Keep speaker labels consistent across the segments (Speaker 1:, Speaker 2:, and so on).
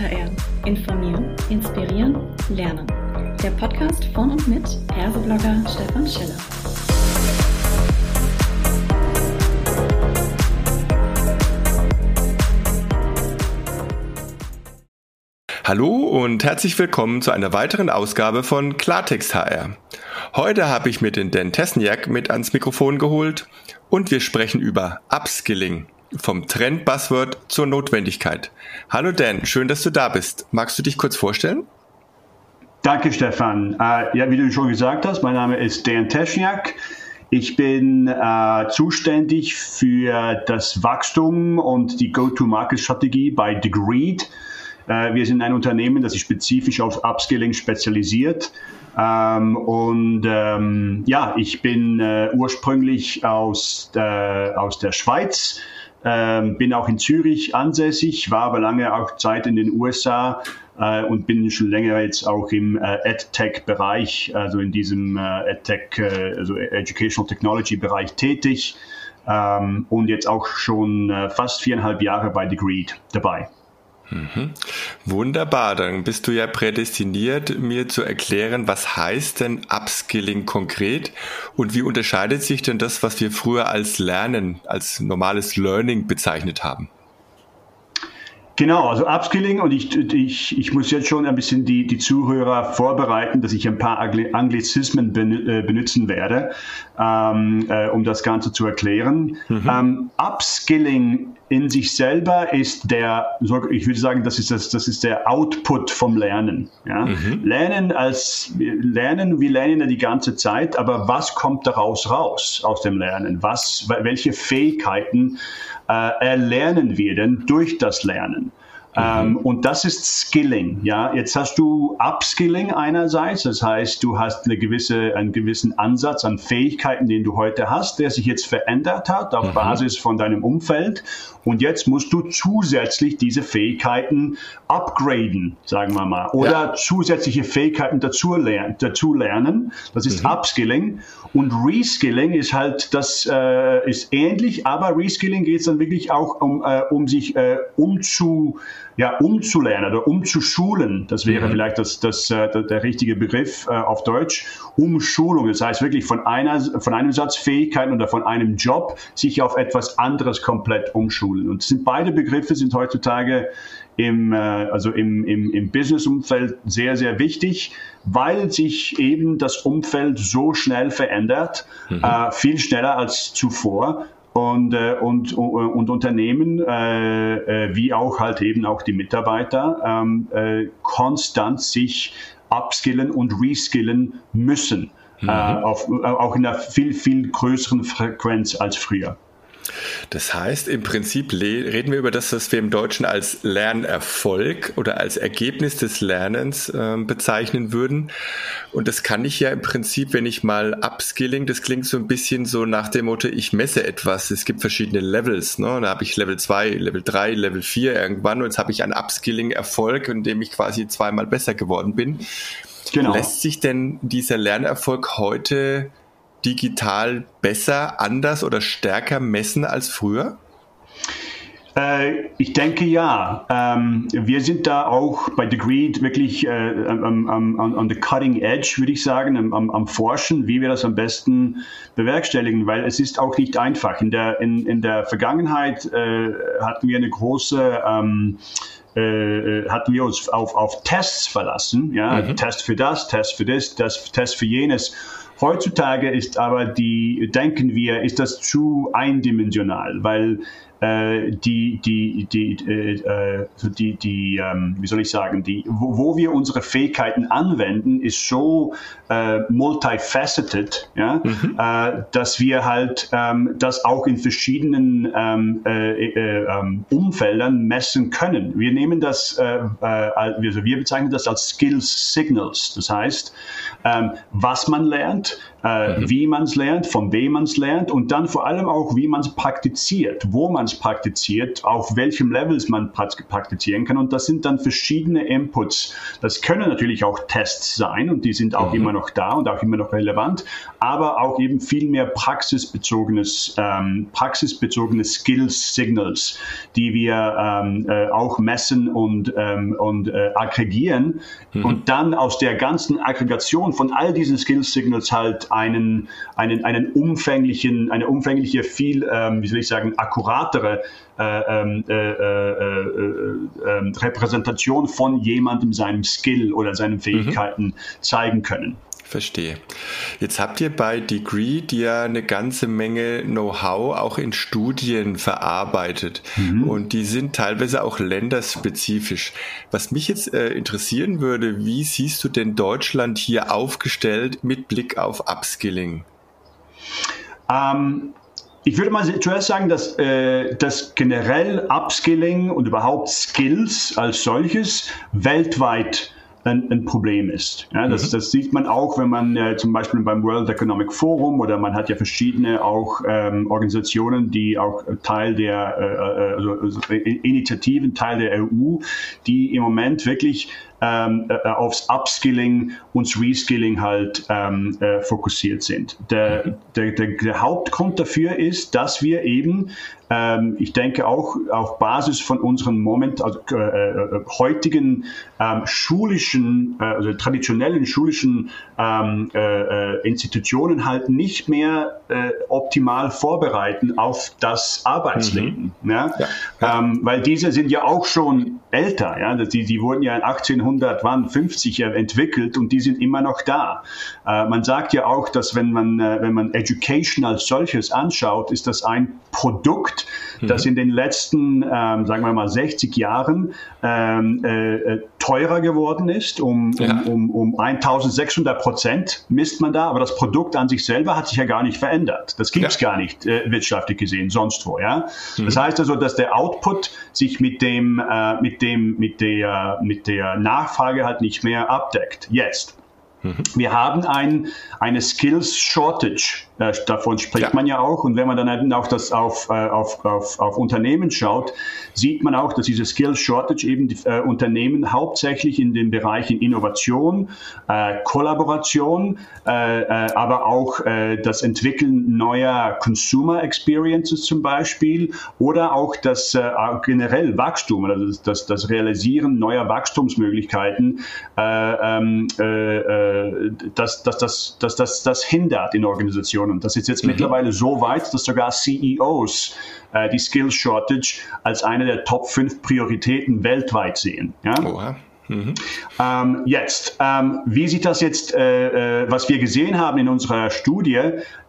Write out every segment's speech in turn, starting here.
Speaker 1: HR. Informieren, inspirieren, lernen. Der Podcast von und mit Herseblogger Stefan Schiller.
Speaker 2: Hallo und herzlich willkommen zu einer weiteren Ausgabe von Klartext HR. Heute habe ich mir den Dan Tesniak mit ans Mikrofon geholt und wir sprechen über Upskilling. Vom Trend-Buzzword zur Notwendigkeit. Hallo Dan, schön, dass du da bist. Magst du dich kurz vorstellen?
Speaker 3: Danke, Stefan. Äh, ja, wie du schon gesagt hast, mein Name ist Dan Tesniak. Ich bin äh, zuständig für das Wachstum und die Go-to-Market-Strategie bei Degreed. Äh, wir sind ein Unternehmen, das sich spezifisch auf Upskilling spezialisiert. Ähm, und ähm, ja, ich bin äh, ursprünglich aus, der, aus der Schweiz ähm, bin auch in Zürich ansässig, war aber lange auch Zeit in den USA äh, und bin schon länger jetzt auch im äh, EdTech-Bereich, also in diesem äh, EdTech, äh, also Educational Technology-Bereich tätig ähm, und jetzt auch schon äh, fast viereinhalb Jahre bei Degreed dabei.
Speaker 2: Mhm. Wunderbar, dann bist du ja prädestiniert, mir zu erklären, was heißt denn Upskilling konkret und wie unterscheidet sich denn das, was wir früher als Lernen, als normales Learning bezeichnet haben?
Speaker 3: Genau, also Upskilling und ich, ich, ich muss jetzt schon ein bisschen die, die Zuhörer vorbereiten, dass ich ein paar Anglizismen äh, benutzen werde, ähm, äh, um das Ganze zu erklären. Mhm. Ähm, Upskilling in sich selber ist der, ich würde sagen, das ist, das, das ist der Output vom Lernen. Ja? Mhm. Lernen als, lernen, wir lernen ja die ganze Zeit, aber was kommt daraus raus aus dem Lernen? Was, welche Fähigkeiten äh, erlernen wir denn durch das Lernen? Mhm. Ähm, und das ist Skilling. Ja, jetzt hast du Upskilling einerseits, das heißt, du hast eine gewisse, einen gewissen Ansatz an Fähigkeiten, den du heute hast, der sich jetzt verändert hat auf mhm. Basis von deinem Umfeld. Und jetzt musst du zusätzlich diese Fähigkeiten upgraden, sagen wir mal, oder ja. zusätzliche Fähigkeiten dazu, lernen. Dazu lernen. Das ist mhm. Upskilling. Und Reskilling ist halt, das äh, ist ähnlich, aber Reskilling geht es dann wirklich auch um, äh, um sich äh, umzu ja, umzulernen oder umzuschulen, das wäre mhm. vielleicht das, das, äh, der, der richtige Begriff äh, auf Deutsch, Umschulung. Das heißt wirklich von, einer, von einem Satz Fähigkeiten oder von einem Job sich auf etwas anderes komplett umschulen. Und sind beide Begriffe sind heutzutage im, äh, also im, im, im Business-Umfeld sehr, sehr wichtig, weil sich eben das Umfeld so schnell verändert, mhm. äh, viel schneller als zuvor und, äh, und, und Unternehmen äh, äh, wie auch halt eben auch die Mitarbeiter ähm, äh, konstant sich upskillen und reskillen müssen, mhm. äh, auf, auch in einer viel, viel größeren Frequenz als früher.
Speaker 2: Das heißt, im Prinzip reden wir über das, was wir im Deutschen als Lernerfolg oder als Ergebnis des Lernens äh, bezeichnen würden. Und das kann ich ja im Prinzip, wenn ich mal Upskilling, das klingt so ein bisschen so nach dem Motto, ich messe etwas. Es gibt verschiedene Levels. Ne? Da habe ich Level 2, Level 3, Level 4 irgendwann und jetzt habe ich einen Upskilling-Erfolg, in dem ich quasi zweimal besser geworden bin. Genau. Lässt sich denn dieser Lernerfolg heute digital besser, anders oder stärker messen als früher?
Speaker 3: Äh, ich denke ja. Ähm, wir sind da auch bei Degreed wirklich äh, am, am, am, the cutting edge, würde ich sagen, am, am, Forschen, wie wir das am besten bewerkstelligen, weil es ist auch nicht einfach. In der, in, in der Vergangenheit äh, hatten wir eine große ähm, äh, hatten wir uns auf, auf Tests verlassen, ja, mhm. Test für das, Test für das, das Test für jenes. Heutzutage ist aber die, denken wir, ist das zu eindimensional, weil äh, die, die, die, äh, die, die ähm, wie soll ich sagen, die, wo, wo, wir unsere Fähigkeiten anwenden, ist so äh, multifaceted, ja, mhm. äh, dass wir halt ähm, das auch in verschiedenen ähm, äh, äh, ähm, Umfeldern messen können. Wir nehmen das, äh, äh, also wir bezeichnen das als Skills Signals. Das heißt, ähm, was man lernt, äh, mhm. wie man es lernt, von wem man es lernt und dann vor allem auch, wie man es praktiziert, wo man es praktiziert, auf welchem Levels man praktizieren kann. Und das sind dann verschiedene Inputs. Das können natürlich auch Tests sein und die sind auch mhm. immer noch da und auch immer noch relevant, aber auch eben viel mehr praxisbezogenes, ähm, praxisbezogene Skills Signals, die wir ähm, äh, auch messen und, ähm, und äh, aggregieren mhm. und dann aus der ganzen Aggregation von all diesen Skills Signals halt einen, einen, einen umfänglichen, eine umfängliche, viel, ähm, wie soll ich sagen, akkuratere äh, ähm, äh, äh, ähm, Repräsentation von jemandem, seinem Skill oder seinen mhm. Fähigkeiten mhm. zeigen können.
Speaker 2: Verstehe. Jetzt habt ihr bei Degree ja eine ganze Menge Know-how auch in Studien verarbeitet mhm. und die sind teilweise auch länderspezifisch. Was mich jetzt äh, interessieren würde, wie siehst du denn Deutschland hier aufgestellt mit Blick auf Upskilling?
Speaker 3: Ähm, ich würde mal zuerst sagen, dass, äh, dass generell Upskilling und überhaupt Skills als solches weltweit ein, ein Problem ist. Ja, das, mhm. das sieht man auch, wenn man äh, zum Beispiel beim World Economic Forum oder man hat ja verschiedene auch ähm, Organisationen, die auch Teil der äh, äh also, also Initiativen, Teil der EU, die im Moment wirklich ähm, äh, aufs Upskilling und Reskilling halt ähm, äh, fokussiert sind. Der, der, der, der Hauptgrund dafür ist, dass wir eben ähm, ich denke auch auf Basis von unseren Moment, also, äh, äh, heutigen ähm, schulischen, äh, also traditionellen schulischen ähm, äh, äh Institutionen halt nicht mehr äh, optimal vorbereiten auf das Arbeitsleben. Mhm. Ja? ja. Ähm, weil diese sind ja auch schon älter. Ja? Die, die wurden ja in 1850 entwickelt und die sind immer noch da. man sagt ja auch, dass wenn man, wenn man Education als solches anschaut, ist das ein Produkt das mhm. in den letzten, ähm, sagen wir mal, 60 Jahren ähm, äh, äh, teurer geworden ist, um, ja. um, um, um 1600 Prozent misst man da, aber das Produkt an sich selber hat sich ja gar nicht verändert. Das gibt es ja. gar nicht äh, wirtschaftlich gesehen, sonst wo. Ja? Mhm. Das heißt also, dass der Output sich mit dem, äh, mit dem, mit der, mit der Nachfrage halt nicht mehr abdeckt. Jetzt. Mhm. Wir haben ein, eine Skills Shortage äh, davon spricht ja. man ja auch. Und wenn man dann eben auch das auf, äh, auf, auf, auf Unternehmen schaut, sieht man auch, dass diese Skills Shortage eben die äh, Unternehmen hauptsächlich in den Bereichen Innovation, äh, Kollaboration, äh, äh, aber auch das Entwickeln neuer Consumer Experiences zum Beispiel oder auch das generell Wachstum, also das, das, das Realisieren neuer Wachstumsmöglichkeiten, ähm, dass, dass, dass, dass, dass das hindert in Organisationen. Und das ist jetzt mhm. mittlerweile so weit, dass sogar CEOs äh, die Skills Shortage als eine der Top 5 Prioritäten weltweit sehen. Ja? Oha. Mhm. Ähm, jetzt, ähm, wie sieht das jetzt, äh, äh, was wir gesehen haben in unserer Studie,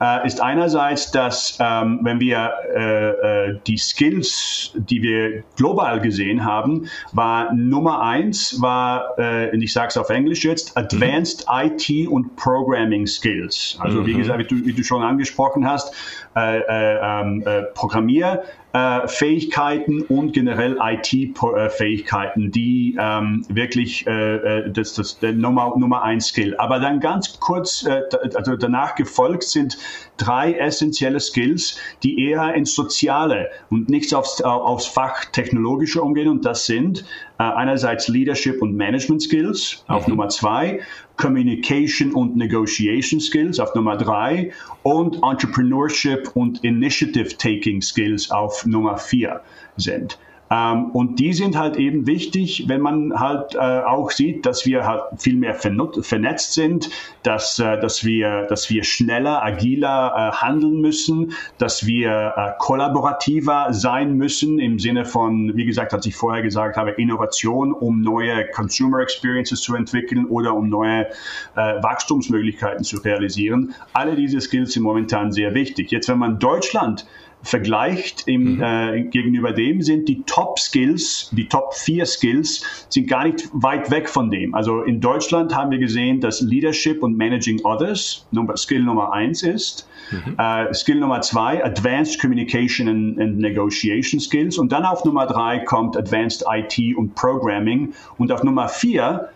Speaker 3: äh, ist einerseits, dass ähm, wenn wir äh, äh, die Skills, die wir global gesehen haben, war Nummer eins, war, äh, ich sage es auf Englisch jetzt, Advanced mhm. IT und Programming Skills. Also mhm. wie gesagt, wie du, wie du, schon angesprochen hast, ähm, Programmier äh, Fähigkeiten und generell IT-Fähigkeiten, die ähm, wirklich äh, äh, das, das der Nummer, Nummer eins Skill. Aber dann ganz kurz, äh, also danach gefolgt sind drei essentielle Skills, die eher ins Soziale und nicht aufs, aufs Fach Technologische umgehen. Und das sind äh, einerseits Leadership und Management Skills auf mhm. Nummer zwei, Communication und Negotiation Skills auf Nummer drei und Entrepreneurship und Initiative Taking Skills auf Nummer vier sind. Ähm, und die sind halt eben wichtig, wenn man halt äh, auch sieht, dass wir halt viel mehr vernetzt sind, dass, äh, dass, wir, dass wir schneller, agiler äh, handeln müssen, dass wir kollaborativer sein müssen im Sinne von, wie gesagt, als ich vorher gesagt habe, Innovation, um neue Consumer Experiences zu entwickeln oder um neue Wachstumsmöglichkeiten zu realisieren. Alle diese Skills sind momentan sehr wichtig. Jetzt, wenn man Deutschland vergleicht im, mhm. äh, gegenüber dem, sind die Top-Skills, die Top 4 Skills, sind gar nicht weit weg von dem. Also in Deutschland haben wir gesehen, dass Leadership und Managing Others Nummer, Skill Nummer 1 ist. Mhm. Uh, Skill Nummer 2, Advanced Communication and, and, Negotiation Skills. Und dann auf Nummer 3 kommt Advanced IT und Programming. Und auf Nummer 4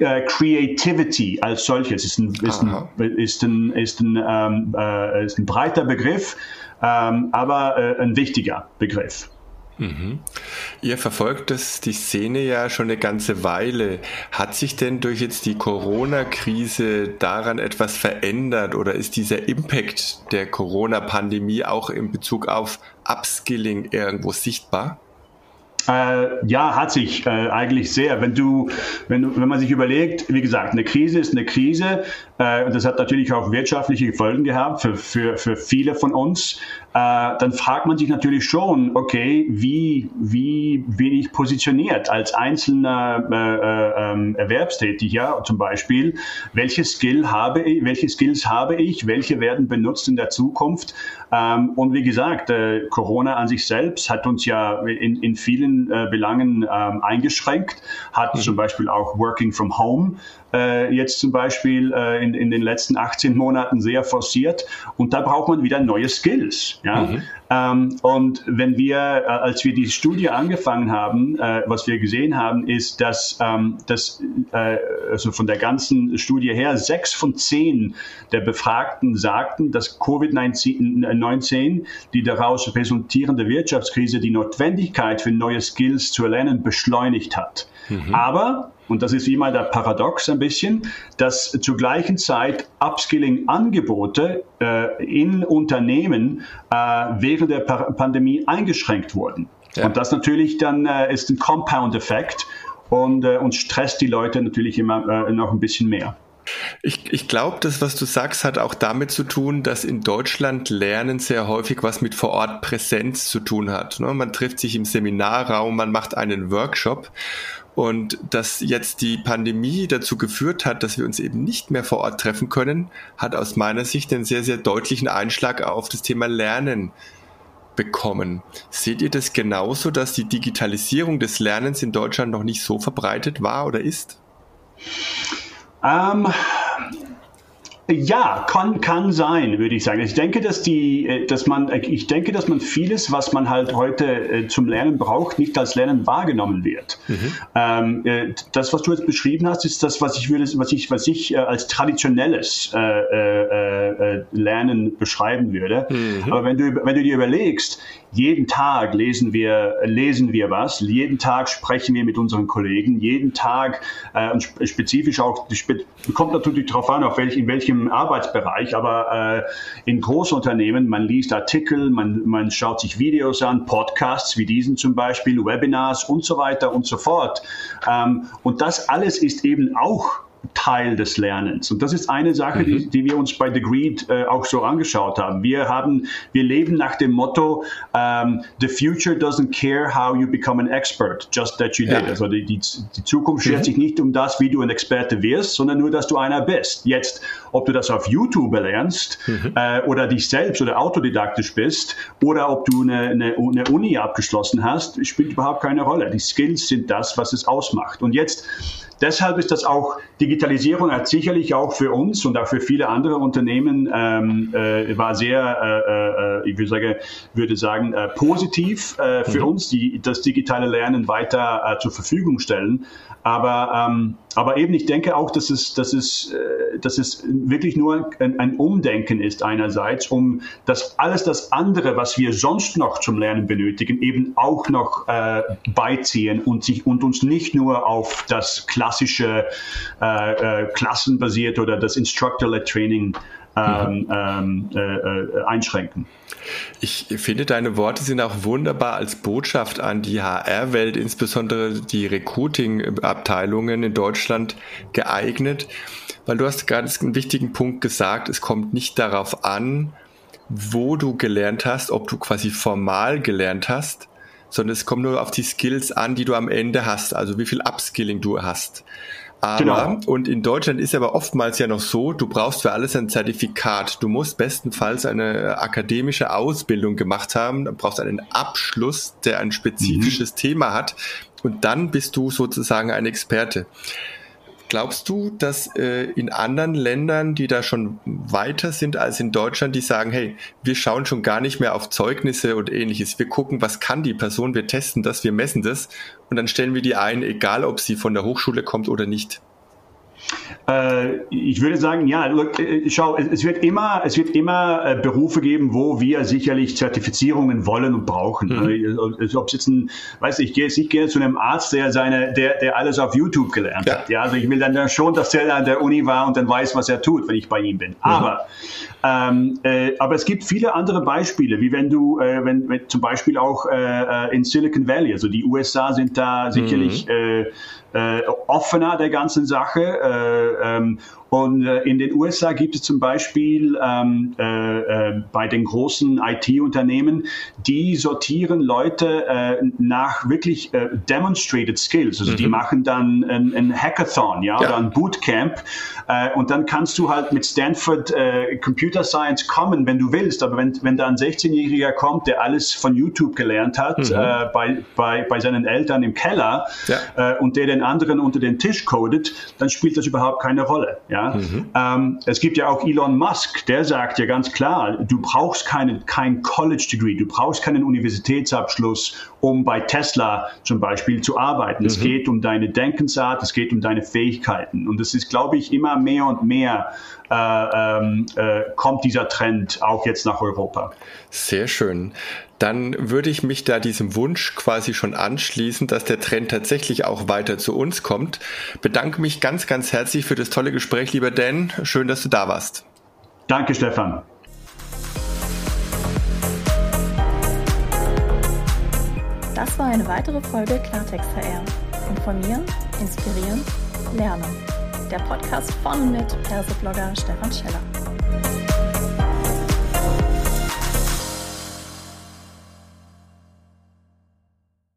Speaker 3: äh, Creativity als solches. Ist ein, ist ein, ist ein, ist ein, ähm, äh, ist ein breiter Begriff, ähm, aber äh, ein wichtiger Begriff.
Speaker 2: Mhm. Ihr verfolgt das, die Szene ja schon eine ganze Weile. Hat sich denn durch jetzt die Corona-Krise daran etwas verändert oder ist dieser Impact der Corona-Pandemie auch in Bezug auf Upskilling irgendwo sichtbar?
Speaker 3: Äh, ja, hat sich äh, eigentlich sehr. Wenn du, wenn du, wenn man sich überlegt, wie gesagt, eine Krise ist eine Krise und das hat natürlich auch wirtschaftliche Folgen gehabt für, für, für viele von uns. Äh, dann fragt man sich natürlich schon, okay, wie, wie bin ich positioniert als einzelner äh, äh, ähm, Erwerbstätiger zum Beispiel? Welche Skill habe ich, welche Skills habe ich? Welche werden benutzt in der Zukunft? Ähm, und wie gesagt, äh, Corona an sich selbst hat uns ja in, in vielen äh, Belangen ähm, eingeschränkt, hat zum Beispiel auch Working from Home äh, jetzt zum Beispiel äh, in, in den letzten 18 Monaten sehr forciert. Und da braucht man wieder neue Skills. Ja? Mhm. Ähm, und wenn wir, äh, als wir die Studie angefangen haben, äh, was wir gesehen haben, ist, dass, ähm, dass äh, also von der ganzen Studie her sechs von zehn der Befragten sagten, dass Covid-19, die daraus resultierende Wirtschaftskrise, die Notwendigkeit für neue Skills zu erlernen beschleunigt hat. Mhm. Aber und das ist wie mal der Paradox ein bisschen, dass zur gleichen Zeit Upskilling-Angebote äh, in Unternehmen äh, während der pa Pandemie eingeschränkt wurden. Ja. Und das natürlich dann äh, ist ein Compound-Effekt und, äh, und stresst die Leute natürlich immer äh, noch ein bisschen mehr.
Speaker 2: Ich, ich glaube, das, was du sagst, hat auch damit zu tun, dass in Deutschland Lernen sehr häufig was mit vor Ort Präsenz zu tun hat. Ne? Man trifft sich im Seminarraum, man macht einen Workshop und dass jetzt die Pandemie dazu geführt hat, dass wir uns eben nicht mehr vor Ort treffen können, hat aus meiner Sicht einen sehr, sehr deutlichen Einschlag auf das Thema Lernen bekommen. Seht ihr das genauso, dass die Digitalisierung des Lernens in Deutschland noch nicht so verbreitet war oder ist?
Speaker 3: Ähm, ja, kann, kann sein, würde ich sagen. Ich denke, dass die, äh, dass man, ich denke, dass man vieles, was man halt heute äh, zum Lernen braucht, nicht als Lernen wahrgenommen wird. Mhm. Ähm, äh, das, was du jetzt beschrieben hast, ist das, was ich würde, was ich, was ich als traditionelles äh, äh, Lernen beschreiben würde. Mhm. Aber wenn du, wenn du dir überlegst, jeden Tag lesen wir, lesen wir was, jeden Tag sprechen wir mit unseren Kollegen, jeden Tag äh, und spezifisch auch, kommt natürlich darauf an, auf welch, in welchem Arbeitsbereich, aber äh, in Großunternehmen, man liest Artikel, man, man schaut sich Videos an, Podcasts wie diesen zum Beispiel, Webinars und so weiter und so fort. Ähm, und das alles ist eben auch Teil des Lernens. Und das ist eine Sache, mhm. die, die, wir uns bei The Greed äh, auch so angeschaut haben. Wir haben, wir leben nach dem Motto, um, ähm, the future doesn't care how you become an expert, just that you did. Ja. Also die, die, die Zukunft schert mhm. sich nicht um das, wie du ein Experte wirst, sondern nur, dass du einer bist. Jetzt, ob du das auf YouTube lernst mhm. äh, oder dich selbst oder autodidaktisch bist oder ob du eine, eine, eine Uni abgeschlossen hast, spielt überhaupt keine Rolle. Die Skills sind das, was es ausmacht. Und jetzt Deshalb ist das auch, Digitalisierung hat sicherlich auch für uns und auch für viele andere Unternehmen ähm, äh, war sehr, äh, äh, ich würde sagen, würde sagen äh, positiv äh, für mhm. uns, die das digitale Lernen weiter äh, zur Verfügung stellen. Aber, ähm, aber eben, ich denke auch, dass es, dass es, äh, dass es wirklich nur ein, ein, Umdenken ist einerseits, um das alles das andere, was wir sonst noch zum Lernen benötigen, eben auch noch äh, beiziehen und, sich, und uns nicht nur auf das klassische äh, äh, klassenbasierte oder das Instructor-led Training mhm. Ähm, äh, äh, einschränken.
Speaker 2: Ich finde, deine Worte sind auch wunderbar als Botschaft an die HR-Welt, insbesondere die Recruiting-Abteilungen in Deutschland geeignet, weil du hast gerade einen wichtigen Punkt gesagt, es kommt nicht darauf an, wo du gelernt hast, ob du quasi formal gelernt hast, sondern es kommt nur auf die Skills an, die du am Ende hast, also wie viel Upskilling du hast. Aber, genau. und in Deutschland ist aber oftmals ja noch so, du brauchst für alles ein Zertifikat. Du musst bestenfalls eine akademische Ausbildung gemacht haben, du brauchst einen Abschluss, der ein spezifisches mhm. Thema hat. Und dann bist du sozusagen ein Experte. Glaubst du, dass äh, in anderen Ländern, die da schon weiter sind als in Deutschland, die sagen, hey, wir schauen schon gar nicht mehr auf Zeugnisse und ähnliches. Wir gucken, was kann die Person, wir testen das, wir messen das und dann stellen wir die ein, egal ob sie von der Hochschule kommt oder nicht.
Speaker 3: Äh, ich würde sagen, ja, äh, schau, es wird immer, es wird immer äh, Berufe geben, wo wir sicherlich Zertifizierungen wollen und brauchen. Mhm. Also, ob es jetzt ein, weiß ich, ich gehe jetzt nicht gerne zu einem Arzt, der seine, der, der alles auf YouTube gelernt ja. hat. Ja, also ich will dann schon, dass der an der Uni war und dann weiß, was er tut, wenn ich bei ihm bin. Mhm. Aber ähm, äh, aber es gibt viele andere Beispiele, wie wenn du, äh, wenn, wenn zum Beispiel auch äh, in Silicon Valley, also die USA sind da sicherlich mhm äh, offener der ganzen Sache. Äh, ähm, und äh, in den USA gibt es zum Beispiel ähm, äh, äh, bei den großen IT-Unternehmen, die sortieren Leute äh, nach wirklich äh, demonstrated skills. Also mhm. die machen dann ein, ein Hackathon, ja, ja, oder ein Bootcamp. Äh, und dann kannst du halt mit Stanford Computer Science kommen, wenn du willst. Aber wenn, wenn da ein 16-Jähriger kommt, der alles von YouTube gelernt hat, mhm. bei, bei, bei seinen Eltern im Keller ja. und der den anderen unter den Tisch codet, dann spielt das überhaupt keine Rolle. Ja? Ja? Mhm. Ähm, es gibt ja auch Elon Musk, der sagt ja ganz klar, du brauchst keinen, kein College Degree, du brauchst keinen Universitätsabschluss, um bei Tesla zum Beispiel zu arbeiten. Mhm. Es geht um deine Denkensart, es geht um deine Fähigkeiten. Und es ist, glaube ich, immer mehr und mehr äh, ähm, äh, kommt dieser Trend auch jetzt nach Europa.
Speaker 2: Sehr schön. Dann würde ich mich da diesem Wunsch quasi schon anschließen, dass der Trend tatsächlich auch weiter zu uns kommt. Bedanke mich ganz, ganz herzlich für das tolle Gespräch, lieber Dan. Schön, dass du da warst.
Speaker 3: Danke, Stefan.
Speaker 1: Das war eine weitere Folge Klartext HR. Informieren, inspirieren, lernen der Podcast von und mit Perseblogger Stefan Scheller.